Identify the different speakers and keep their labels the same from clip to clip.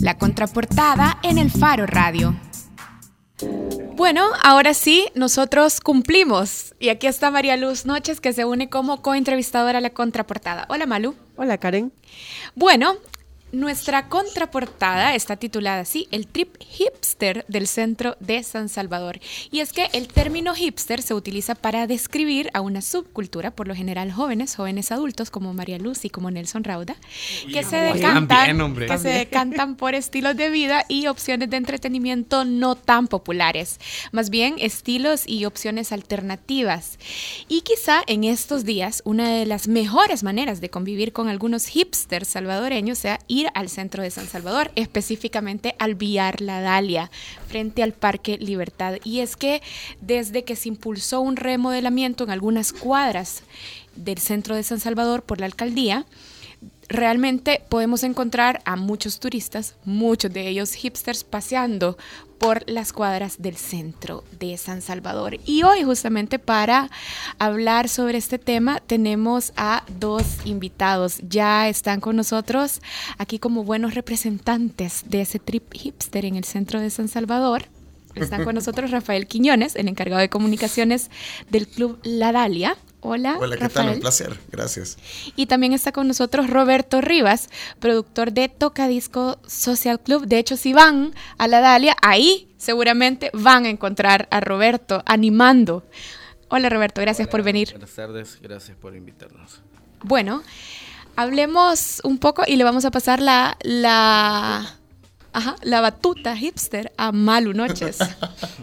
Speaker 1: La contraportada en el Faro Radio. Bueno, ahora sí, nosotros cumplimos. Y aquí está María Luz Noches, que se une como coentrevistadora a la contraportada. Hola, Malu.
Speaker 2: Hola, Karen.
Speaker 1: Bueno, nuestra contraportada está titulada así, el trip hipster del centro de San Salvador. Y es que el término hipster se utiliza para describir a una subcultura, por lo general jóvenes, jóvenes adultos como María Luz y como Nelson Rauda, que, se decantan, que se decantan por estilos de vida y opciones de entretenimiento no tan populares, más bien estilos y opciones alternativas. Y quizá en estos días una de las mejores maneras de convivir con algunos hipsters salvadoreños sea ir al centro de San Salvador, específicamente al Villar La Dalia, frente al Parque Libertad. Y es que desde que se impulsó un remodelamiento en algunas cuadras del centro de San Salvador por la alcaldía, realmente podemos encontrar a muchos turistas, muchos de ellos hipsters, paseando por las cuadras del centro de San Salvador. Y hoy justamente para hablar sobre este tema tenemos a dos invitados. Ya están con nosotros aquí como buenos representantes de ese trip hipster en el centro de San Salvador. Están con nosotros Rafael Quiñones, el encargado de comunicaciones del Club La Dalia. Hola.
Speaker 3: Hola, ¿qué tal? Un placer, gracias.
Speaker 1: Y también está con nosotros Roberto Rivas, productor de Tocadisco Social Club. De hecho, si van a la Dalia, ahí seguramente van a encontrar a Roberto animando. Hola Roberto, gracias por venir.
Speaker 4: Buenas tardes, gracias por invitarnos.
Speaker 1: Bueno, hablemos un poco y le vamos a pasar la, la, ajá, la batuta hipster a Malu Noches.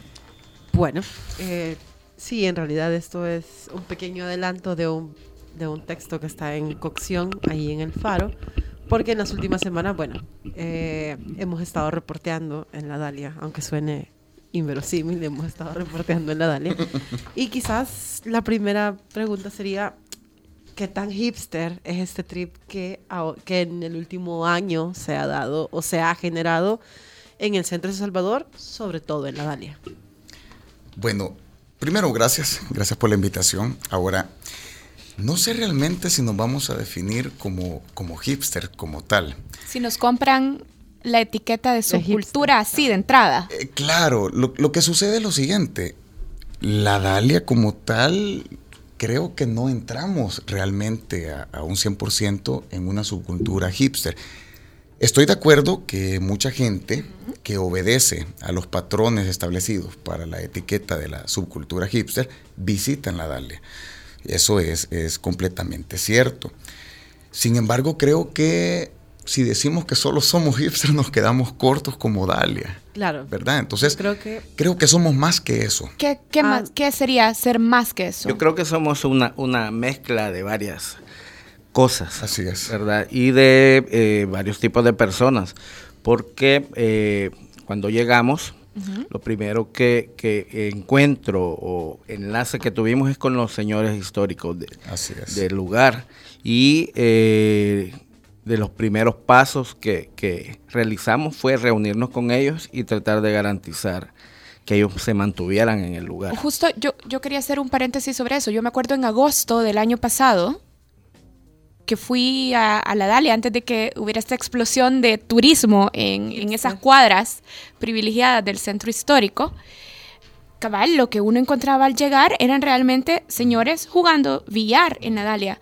Speaker 2: bueno, eh, Sí, en realidad esto es un pequeño adelanto de un, de un texto que está en cocción ahí en el faro, porque en las últimas semanas, bueno, eh, hemos estado reporteando en la Dalia, aunque suene inverosímil, hemos estado reporteando en la Dalia. Y quizás la primera pregunta sería, ¿qué tan hipster es este trip que, que en el último año se ha dado o se ha generado en el centro de Salvador, sobre todo en la Dalia?
Speaker 3: Bueno, Primero, gracias, gracias por la invitación. Ahora, no sé realmente si nos vamos a definir como, como hipster, como tal.
Speaker 1: Si nos compran la etiqueta de su cultura así de entrada.
Speaker 3: Eh, claro, lo, que sucede es lo siguiente. La Dalia como tal, creo que no entramos realmente a, a un 100% en una subcultura hipster. Estoy de acuerdo que mucha gente que obedece a los patrones establecidos para la etiqueta de la subcultura hipster visitan la Dalia. Eso es, es completamente cierto. Sin embargo, creo que si decimos que solo somos hipsters, nos quedamos cortos como Dalia.
Speaker 2: Claro.
Speaker 3: ¿Verdad? Entonces, creo que, creo que somos más que eso.
Speaker 1: ¿Qué, qué, más, ah. ¿Qué sería ser más que eso?
Speaker 4: Yo creo que somos una, una mezcla de varias cosas.
Speaker 3: Así es.
Speaker 4: ¿Verdad? Y de eh, varios tipos de personas. Porque eh, cuando llegamos, lo primero que, encuentro o enlace que tuvimos es con los señores históricos del lugar. Y eh, de los primeros pasos que, realizamos fue reunirnos con ellos y tratar de garantizar que ellos se mantuvieran en el lugar.
Speaker 1: Justo yo, yo quería hacer un paréntesis sobre eso. Yo me acuerdo en agosto del año pasado, que fui a, la Dalia antes de que hubiera esta explosión de turismo en, esas cuadras privilegiadas del centro histórico, cabal, lo que uno encontraba al llegar eran realmente señores jugando billar en la Dalia.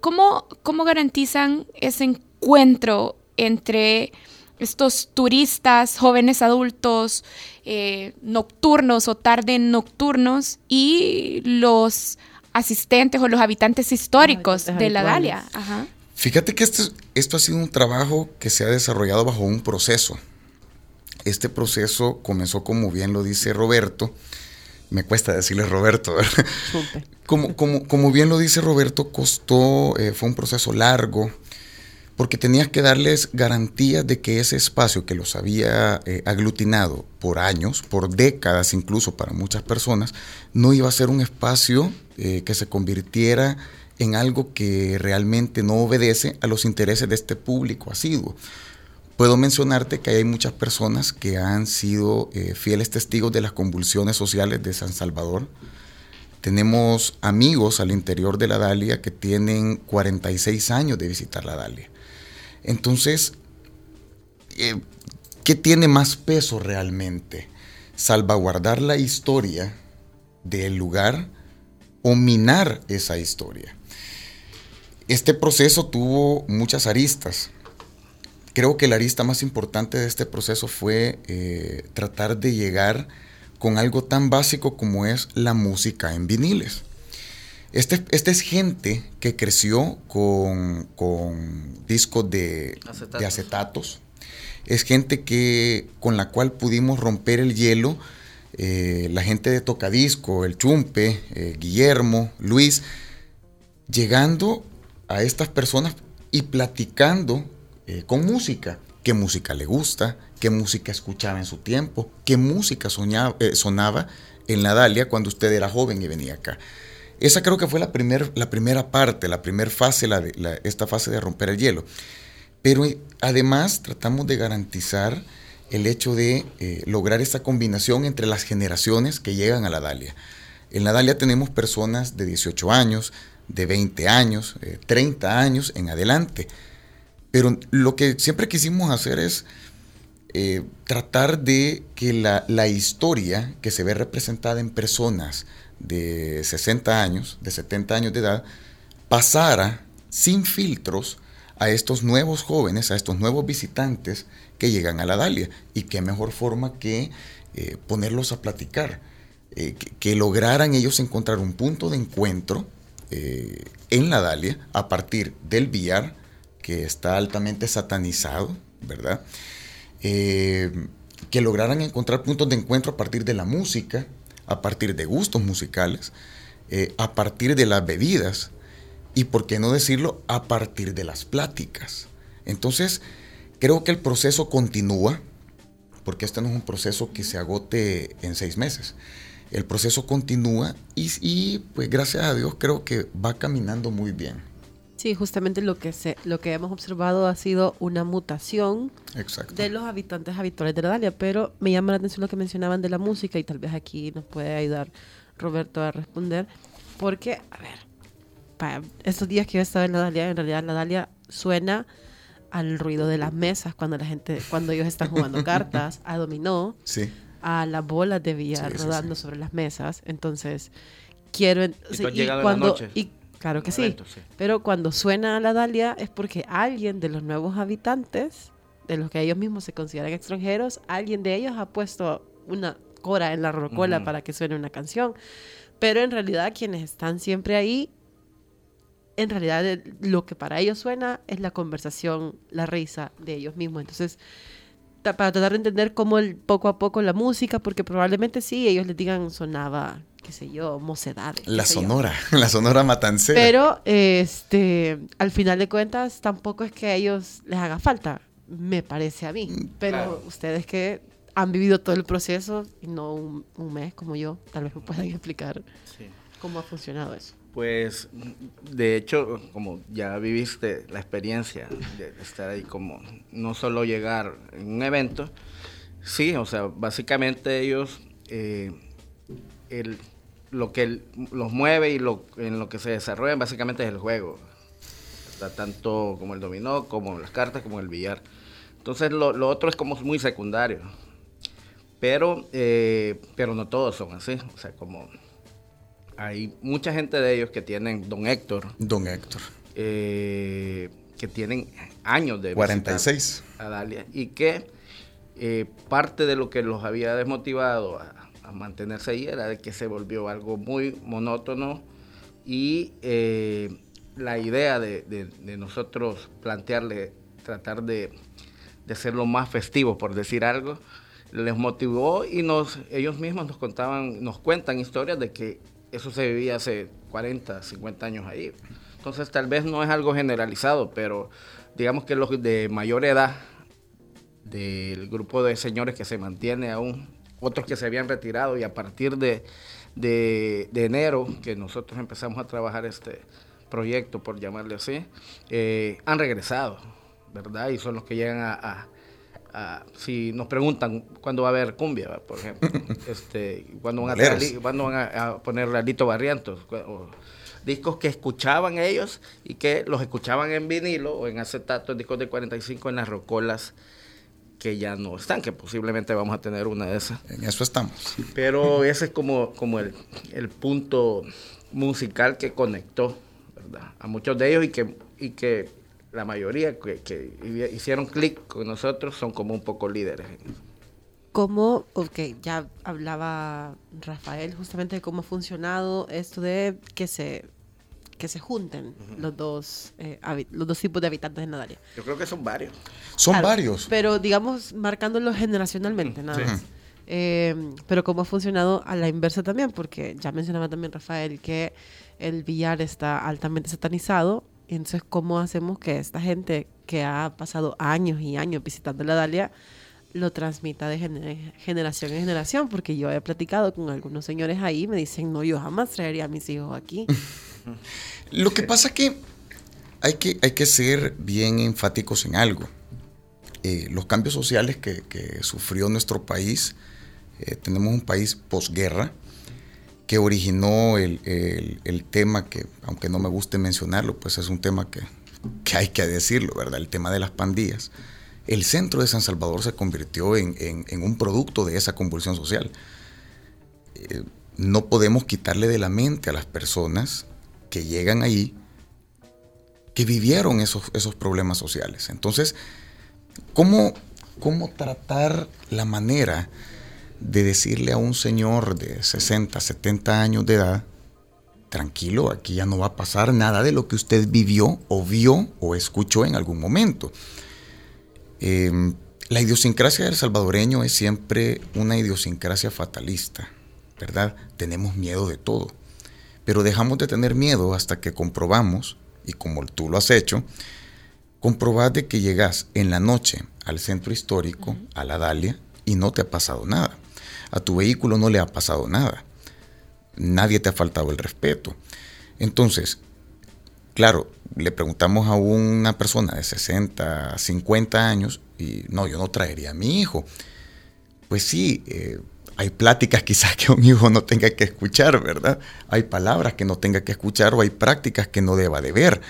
Speaker 1: ¿Cómo, cómo garantizan ese encuentro entre estos turistas, jóvenes adultos, eh, nocturnos o tarde nocturnos y los asistentes o los habitantes históricos de la Dalia.
Speaker 3: Fíjate que esto, esto ha sido un trabajo que se ha desarrollado bajo un proceso. Este proceso comenzó, como bien lo dice Roberto, me cuesta decirle Roberto, como, como, como, bien lo dice Roberto, costó, eh, fue un proceso largo, porque tenías que darles garantías de que ese espacio que los había eh, aglutinado por años, por décadas incluso para muchas personas, no iba a ser un espacio eh, que se convirtiera en algo que realmente no obedece a los intereses de este público asiduo. Puedo mencionarte que hay muchas personas que han sido eh, fieles testigos de las convulsiones sociales de San Salvador. Tenemos amigos al interior de la Dalia que tienen 46 años de visitar la Dalia. Entonces, eh, ¿qué tiene más peso realmente? ¿Salvaguardar la historia del lugar o minar esa historia? Este proceso tuvo muchas aristas. Creo que la arista más importante de este proceso fue eh, tratar de llegar con algo tan básico como es la música en viniles. Este, este es gente que creció con, discos de acetatos. de acetatos. Es gente que, con la cual pudimos romper el hielo. Eh, la gente de Tocadisco, el Chumpe, eh, Guillermo, Luis, llegando a estas personas y platicando eh, con música. ¿Qué música le gusta? ¿Qué música escuchaba en su tiempo? ¿Qué música sonaba en la Dalia cuando usted era joven y venía acá? Esa creo que fue la, la primera parte, la primera fase, la esta fase de romper el hielo. Pero eh, además tratamos de garantizar el hecho de eh, lograr esta combinación entre las generaciones que llegan a la Dalia. En la Dalia tenemos personas de 18 años, de 20 años, 30 eh, años en adelante. Pero lo que siempre quisimos hacer es tratar de que la, la, historia que se ve representada en personas de 60 años, de 70 años de edad, pasara sin filtros a estos nuevos jóvenes, a estos nuevos visitantes que llegan a la Dalia. Y qué mejor forma que eh, ponerlos a platicar, eh, que, lograran ellos encontrar un punto de encuentro eh, en la Dalia a partir del billar, que está altamente satanizado, ¿verdad? Que lograran encontrar puntos de encuentro a partir de la música, a partir de gustos musicales, eh, a partir de las bebidas y, por qué no decirlo, a partir de las pláticas. Entonces, creo que el proceso continúa, porque este no es un proceso que se agote en seis meses. El proceso continúa y, y pues gracias a Dios creo que va caminando muy bien.
Speaker 2: Sí, justamente lo que se, lo que hemos observado ha sido una mutación de los habitantes habituales de la Dalia, pero me llama la atención lo que mencionaban de la música y tal vez aquí nos puede ayudar Roberto a responder, porque, a ver, para estos días que yo he estado en la Dalia, en realidad la Dalia suena al ruido de las mesas cuando la gente, cuando ellos están jugando cartas, a dominó, a las bolas de billar rodando sobre las mesas, entonces quiero
Speaker 4: y, cuando y
Speaker 2: Claro que sí. Pero cuando suena la Dalia es porque alguien de los nuevos habitantes, de los que ellos mismos se consideran extranjeros, alguien de ellos ha puesto una cora en la rocola para que suene una canción. Pero en realidad quienes están siempre ahí, en realidad lo que para ellos suena es la conversación, la risa de ellos mismos. Entonces, para tratar de entender cómo el, poco a poco la música, porque probablemente sí, ellos les digan sonaba qué sé yo, mocedades.
Speaker 3: La sonora, la sonora matancera.
Speaker 2: Pero, este, al final de cuentas, tampoco es que a ellos les haga falta, me parece a mí. Mm, Pero ustedes que han vivido todo el proceso y no un, mes como yo, tal vez me puedan explicar cómo ha funcionado eso.
Speaker 4: Pues, de hecho, como ya viviste la experiencia de estar ahí, como no solo llegar en un evento, sí, o sea, básicamente ellos... Eh, el, lo que los mueve y lo, en lo que se desarrollan básicamente es el juego. tanto como el dominó, como las cartas, como el billar. Entonces lo, otro es como muy secundario. Pero, eh, pero no todos son así. O sea, como hay mucha gente de ellos que tienen Don Héctor.
Speaker 3: Don Héctor.
Speaker 4: Eh, que tienen años de
Speaker 3: 46
Speaker 4: a Dalia y que eh, parte de lo que los había desmotivado a, mantenerse ahí era de que se volvió algo muy monótono y eh, la idea de, nosotros plantearle, tratar de, de hacerlo más festivo, por decir algo, les motivó y nos, ellos mismos nos contaban, nos cuentan historias de que eso se vivía hace 40, 50 años ahí. Entonces tal vez no es algo generalizado, pero digamos que los de mayor edad del grupo de señores que se mantiene aún otros que se habían retirado y a partir de, enero que nosotros empezamos a trabajar este proyecto, por llamarle así, eh, han regresado, ¿verdad? Y son los que llegan a, si nos preguntan cuándo va a haber cumbia, por ejemplo, este, cuándo van, a, ¿cuándo van a, poner Lalito Barrientos, discos que escuchaban ellos y que los escuchaban en vinilo o en acetato, discos de 45 en las rocolas que ya no están, que posiblemente vamos a tener una de esas.
Speaker 3: En eso estamos.
Speaker 4: Pero ese es como, como el, el punto musical que conectó ¿verdad? a muchos de ellos y que, y que la mayoría que, que hicieron clic con nosotros son como un poco líderes.
Speaker 2: ¿Cómo, ok, ya hablaba Rafael justamente de cómo ha funcionado esto de que se que se junten los dos eh, los dos tipos de habitantes de Nadalia.
Speaker 4: Yo creo que son varios.
Speaker 3: Son
Speaker 2: Claro,
Speaker 3: varios.
Speaker 2: Pero digamos, marcándolo generacionalmente, nada más. Eh, pero cómo ha funcionado a la inversa también, porque ya mencionaba también Rafael que el billar está altamente satanizado. y Entonces, ¿cómo hacemos que esta gente que ha pasado años y años visitando la Dalia lo transmita de gener- generación en generación? Porque yo he platicado con algunos señores ahí y me dicen, no, yo jamás traería a mis hijos aquí.
Speaker 3: Lo que pasa que hay que, hay que ser bien enfáticos en algo. Eh, los cambios sociales que, sufrió nuestro país, eh, tenemos un país posguerra que originó el, el- tema que, aunque no me guste mencionarlo, pues es un tema que, que hay que decirlo, ¿verdad? El tema de las pandillas. El centro de San Salvador se convirtió en, en- en un producto de esa convulsión social. Eh, no podemos quitarle de la mente a las personas que llegan ahí que vivieron esos, esos problemas sociales. Entonces, ¿cómo, ¿cómo tratar la manera de decirle a un señor de 60, 70 años de edad, tranquilo, aquí ya no va a pasar nada de lo que usted vivió o vio o escuchó en algún momento? Eh, la idiosincrasia del salvadoreño es siempre una idiosincrasia fatalista, ¿verdad? Tenemos miedo de todo pero dejamos de tener miedo hasta que comprobamos, y como tú lo has hecho, comprobás de que llegas en la noche al centro histórico, a la Dalia, y no te ha pasado nada. A tu vehículo no le ha pasado nada. Nadie te ha faltado el respeto. Entonces, claro, le preguntamos a una persona de 60, 50 años, y no, yo no traería a mi hijo. Pues sí, eh, hay pláticas quizás que un hijo no tenga que escuchar, ¿verdad? Hay palabras que no tenga que escuchar o hay prácticas que no deba de ver.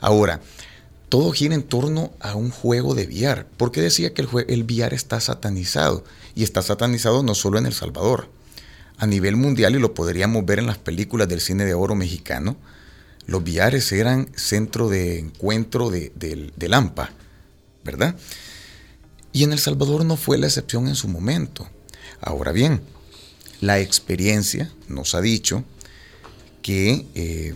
Speaker 3: Ahora, todo gira en torno a un juego de VR. ¿Por qué decía que el, el está satanizado? Y está satanizado no solo en El Salvador. A nivel mundial, y lo podríamos ver en las películas del cine de oro mexicano, los VRs eran centro de encuentro de, del- del AMPA, ¿verdad? Y en El Salvador no fue la excepción en su momento. Ahora bien, la experiencia nos ha dicho que eh,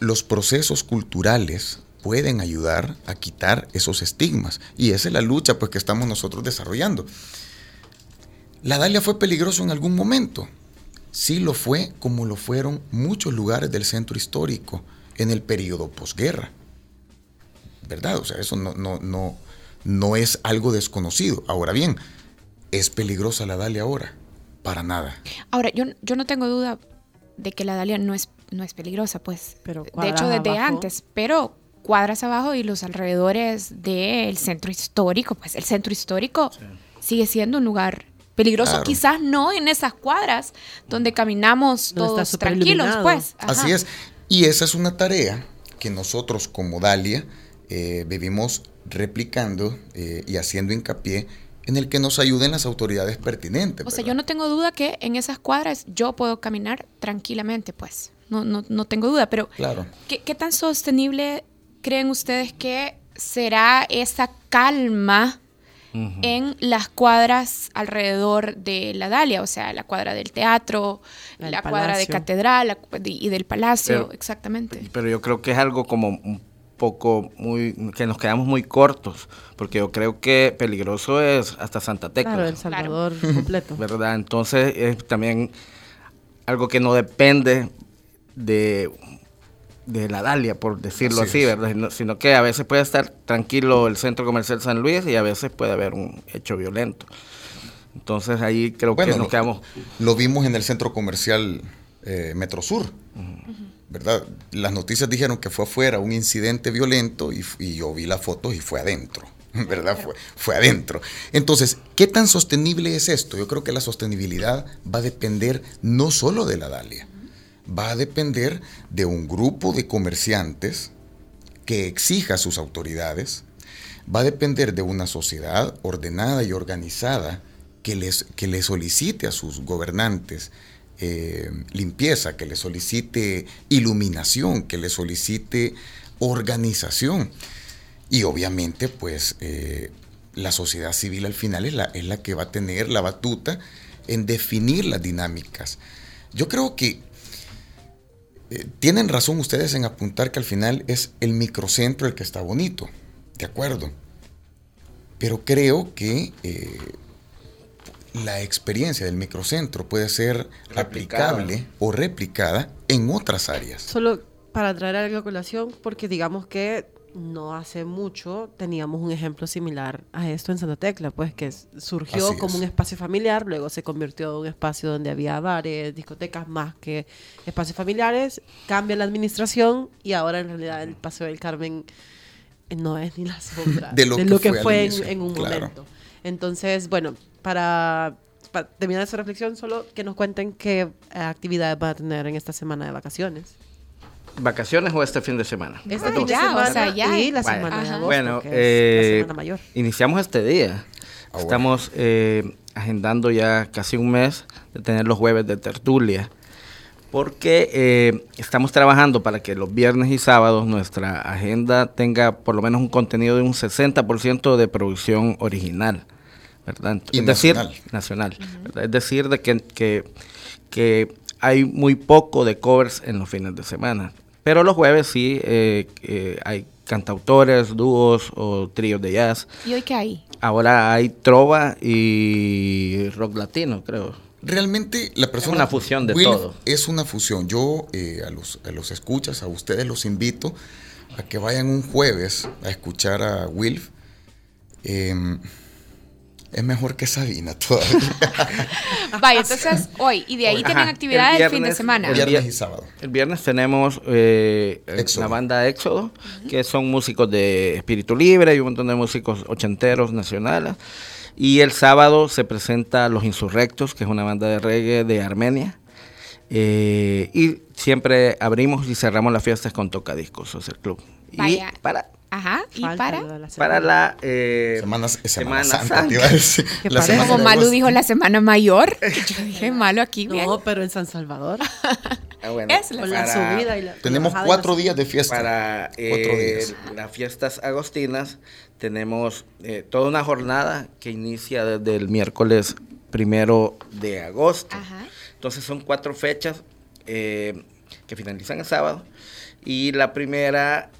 Speaker 3: los procesos culturales pueden ayudar a quitar esos estigmas. Y esa es la lucha pues, que estamos nosotros desarrollando. ¿La Dalia fue peligroso en algún momento? Sí lo fue, como lo fueron muchos lugares del centro histórico en el periodo posguerra. ¿Verdad? O sea, eso no, no, no, no es algo desconocido. Ahora bien, ¿es peligrosa la Dalia ahora? Para nada.
Speaker 1: Ahora, yo, yo no tengo duda de que la Dalia no es, no es peligrosa, pues.
Speaker 2: Pero
Speaker 1: de hecho, desde
Speaker 2: abajo.
Speaker 1: antes, pero cuadras abajo y los alrededores del centro histórico, pues el centro histórico sigue siendo un lugar peligroso.
Speaker 3: Claro.
Speaker 1: Quizás no en esas cuadras donde caminamos
Speaker 2: No
Speaker 1: todos tranquilos, pues. Ajá.
Speaker 3: Así es. Y esa es una tarea que nosotros como Dalia eh, vivimos replicando eh, y haciendo hincapié en el que nos ayuden las autoridades pertinentes.
Speaker 1: O sea, yo no tengo duda que en esas cuadras yo puedo caminar tranquilamente, pues. No, no, no tengo duda, pero
Speaker 3: Claro.
Speaker 1: ¿qué, qué tan sostenible creen ustedes que será esa calma en las cuadras alrededor de la Dalia? O sea, la cuadra del teatro,
Speaker 2: El
Speaker 1: la cuadra de catedral la y del palacio,
Speaker 4: Pero-
Speaker 1: exactamente.
Speaker 4: Pero yo creo que es algo como un poco muy que nos quedamos muy cortos, porque yo creo que peligroso es hasta Santa Tecla.
Speaker 2: Claro, El Salvador completo.
Speaker 4: ¿verdad? Entonces es también algo que no depende de, de la Dalia, por decirlo
Speaker 3: Así.
Speaker 4: ¿verdad? Sino, sino que a veces puede estar tranquilo el centro comercial San Luis y a veces puede haber un hecho violento. Entonces ahí creo
Speaker 3: Bueno,
Speaker 4: que nos
Speaker 3: lo,
Speaker 4: quedamos...
Speaker 3: lo vimos en el centro comercial eh, Metrosur, ¿verdad? Las noticias dijeron que fue afuera un incidente violento y, yo vi las fotos y fue adentro, ¿verdad? Fue, fue adentro. Entonces, ¿qué tan sostenible es esto? Yo creo que la sostenibilidad va a depender no solo de la Dalia, va a depender de un grupo de comerciantes que exija a sus autoridades, va a depender de una sociedad ordenada y organizada que, les, que le solicite a sus gobernantes eh, limpieza, que le solicite iluminación, que le solicite organización. Y obviamente, pues, eh, la sociedad civil al final es la, es la que va a tener la batuta en definir las dinámicas. Yo creo que eh, tienen razón ustedes en apuntar que al final es el microcentro el que está bonito, de acuerdo. Pero creo que la experiencia del microcentro puede ser aplicable o replicada en otras áreas.
Speaker 2: Solo para traer algo a colación, porque digamos que no hace mucho teníamos un ejemplo similar a esto en Santa Tecla, pues que surgió
Speaker 3: Así
Speaker 2: como
Speaker 3: es.
Speaker 2: un espacio familiar, luego se convirtió en un espacio donde había bares, discotecas más que espacios familiares, cambia la administración y ahora en realidad el Paseo del Carmen eh, no es ni la sombra
Speaker 3: De lo que fue
Speaker 2: en un
Speaker 3: claro.
Speaker 2: momento. Entonces, bueno, para, para terminar esa reflexión, solo que nos cuenten qué eh, actividades van a tener en esta semana de vacaciones.
Speaker 4: ¿Vacaciones o este fin de semana?
Speaker 2: Este fin de
Speaker 1: ya, o sea, ya.
Speaker 2: y la
Speaker 4: Vale.
Speaker 2: semana de agosto,
Speaker 4: Bueno,
Speaker 2: que es
Speaker 4: eh,
Speaker 2: la semana mayor.
Speaker 4: iniciamos este día.
Speaker 3: Ah, bueno.
Speaker 4: Estamos eh, agendando ya casi un mes de tener los jueves de tertulia. Porque eh, estamos trabajando para que los viernes y sábados nuestra agenda tenga por lo menos un contenido de un 60% de producción original. ¿Verdad?
Speaker 3: Y
Speaker 4: es decir,
Speaker 3: nacional.
Speaker 4: nacional. ¿verdad? Es decir, de que, que, que hay muy poco de covers en los fines de semana. Pero los jueves sí eh, eh, hay cantautores, dúos o tríos de jazz.
Speaker 1: ¿Y hoy qué hay?
Speaker 4: Ahora hay trova y rock latino, creo.
Speaker 3: Realmente la persona...
Speaker 4: una fusión de
Speaker 3: Will
Speaker 4: todo.
Speaker 3: Es una fusión. Yo eh, a, los, a los escuchas, a ustedes los invito a que vayan un jueves a escuchar a Wilf. Em, es mejor que Sabina todavía.
Speaker 1: Vaya, entonces hoy, y de ahí
Speaker 4: Hoy,
Speaker 1: tienen
Speaker 4: ajá,
Speaker 1: actividades
Speaker 4: el
Speaker 1: el fin de semana.
Speaker 4: el
Speaker 3: Viernes
Speaker 4: vier-
Speaker 3: y sábado.
Speaker 4: El viernes tenemos eh, la banda Éxodo, que son músicos de Espíritu Libre y un montón de músicos ochenteros nacionales. Y el sábado se presenta Los Insurrectos, que es una banda de reggae de Armenia. Eh, y siempre abrimos y cerramos las fiestas con tocadiscos, o sea, el club.
Speaker 1: Vaya.
Speaker 4: Y para,
Speaker 1: Ajá, y
Speaker 2: Falta
Speaker 1: para...
Speaker 2: la
Speaker 4: para
Speaker 2: semana.
Speaker 4: la eh,
Speaker 3: Semana, Semana,
Speaker 4: Semana
Speaker 3: Santa,
Speaker 4: Santa.
Speaker 3: te iba a decir.
Speaker 2: ¿Qué
Speaker 3: La
Speaker 2: parece?
Speaker 3: semana
Speaker 1: Como
Speaker 3: agosto.
Speaker 1: dijo la semana mayor. Yo dije malo aquí, bien.
Speaker 2: No, pero en San Salvador.
Speaker 4: ah, bueno,
Speaker 1: Es la
Speaker 4: para-
Speaker 2: subida y la.
Speaker 3: Tenemos cuatro
Speaker 2: la-
Speaker 3: días de fiesta.
Speaker 4: Para
Speaker 3: Cuatro
Speaker 4: eh,
Speaker 3: días.
Speaker 4: las fiestas agostinas tenemos eh, toda una jornada que inicia desde el miércoles primero de agosto.
Speaker 1: Ajá.
Speaker 4: Entonces son cuatro fechas eh, que finalizan el sábado. Y la primera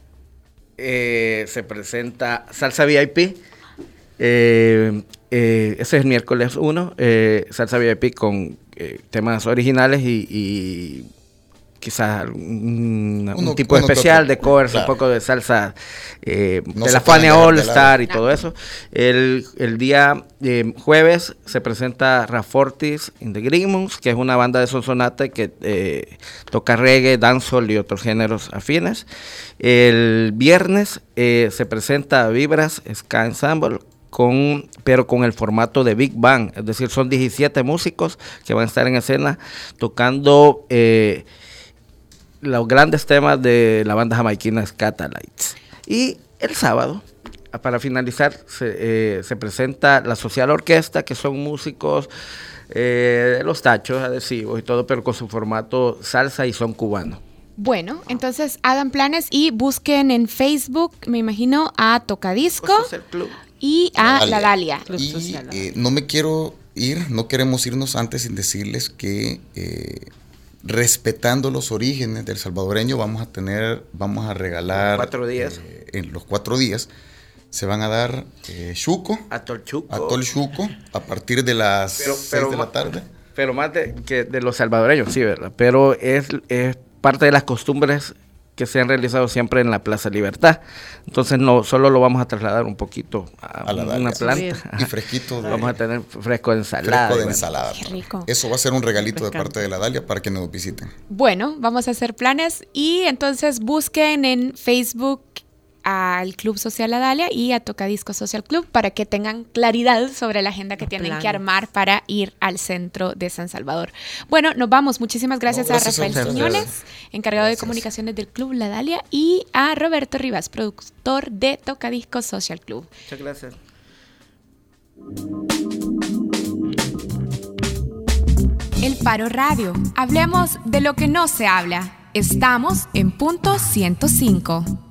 Speaker 4: eh, se presenta Salsa VIP. Eh, eh, ese es miércoles 1. Salsa VIP con temas originales y quizás un, tipo especial
Speaker 3: otro.
Speaker 4: de covers,
Speaker 3: Claro.
Speaker 4: un poco de salsa eh,
Speaker 3: No
Speaker 4: de la Fania All. Star y todo eso. El, el día eh, jueves se presenta Rafortis in the Grimmons, que es una banda de Sonsonate que eh, toca reggae, dancehall y otros géneros afines. El viernes eh, se presenta Vibras Ska Ensemble. Con, pero con el formato de Big Bang, es decir, son 17 músicos que van a estar en escena tocando eh, los grandes temas de la banda jamaiquina Scatalites. Y el sábado, para finalizar, se, eh, se presenta la Social Orquesta, que son músicos eh, de los tachos adhesivos y todo, pero con su formato salsa y son cubano.
Speaker 1: Bueno, entonces hagan planes y busquen en Facebook, me imagino, a Tocadisco
Speaker 4: club.
Speaker 1: y a La Dalia.
Speaker 2: Club
Speaker 3: Y
Speaker 2: social,
Speaker 3: eh, no me quiero ir, no queremos irnos antes sin decirles que eh, respetando los orígenes del salvadoreño vamos a tener, vamos a regalar
Speaker 4: Cuatro días.
Speaker 3: eh, en los cuatro días se van a dar eh, chuco,
Speaker 4: Atol Chuco.
Speaker 3: atol chuco a partir de las
Speaker 4: Pero-
Speaker 3: 6
Speaker 4: pero
Speaker 3: de la tarde.
Speaker 4: Pero más de, que de los salvadoreños, sí, ¿verdad? Pero es, es parte de las costumbres que se han realizado siempre en la Plaza Libertad. Entonces no solo lo vamos a trasladar un poquito a,
Speaker 3: A la
Speaker 4: una planta.
Speaker 3: Y fresquito de,
Speaker 4: Vamos a tener fresco de ensalada.
Speaker 3: fresco de
Speaker 4: bueno.
Speaker 3: ensalada.
Speaker 1: Qué rico.
Speaker 3: Eso va a ser un regalito de parte de la Dalia para que nos visiten.
Speaker 1: Bueno, vamos a hacer planes y entonces busquen en Facebook al Club Social Adalia y a Tocadisco Social Club para que tengan claridad sobre la agenda que tienen que armar para ir al centro de San Salvador. Bueno, nos vamos. Muchísimas gracias, a Rafael Quiñones, encargado de comunicaciones del Club La Dalia, y a Roberto Rivas, productor de Tocadisco Social Club.
Speaker 4: Muchas gracias.
Speaker 1: El Paro Radio. Hablemos de lo que no se habla. Estamos en punto 105.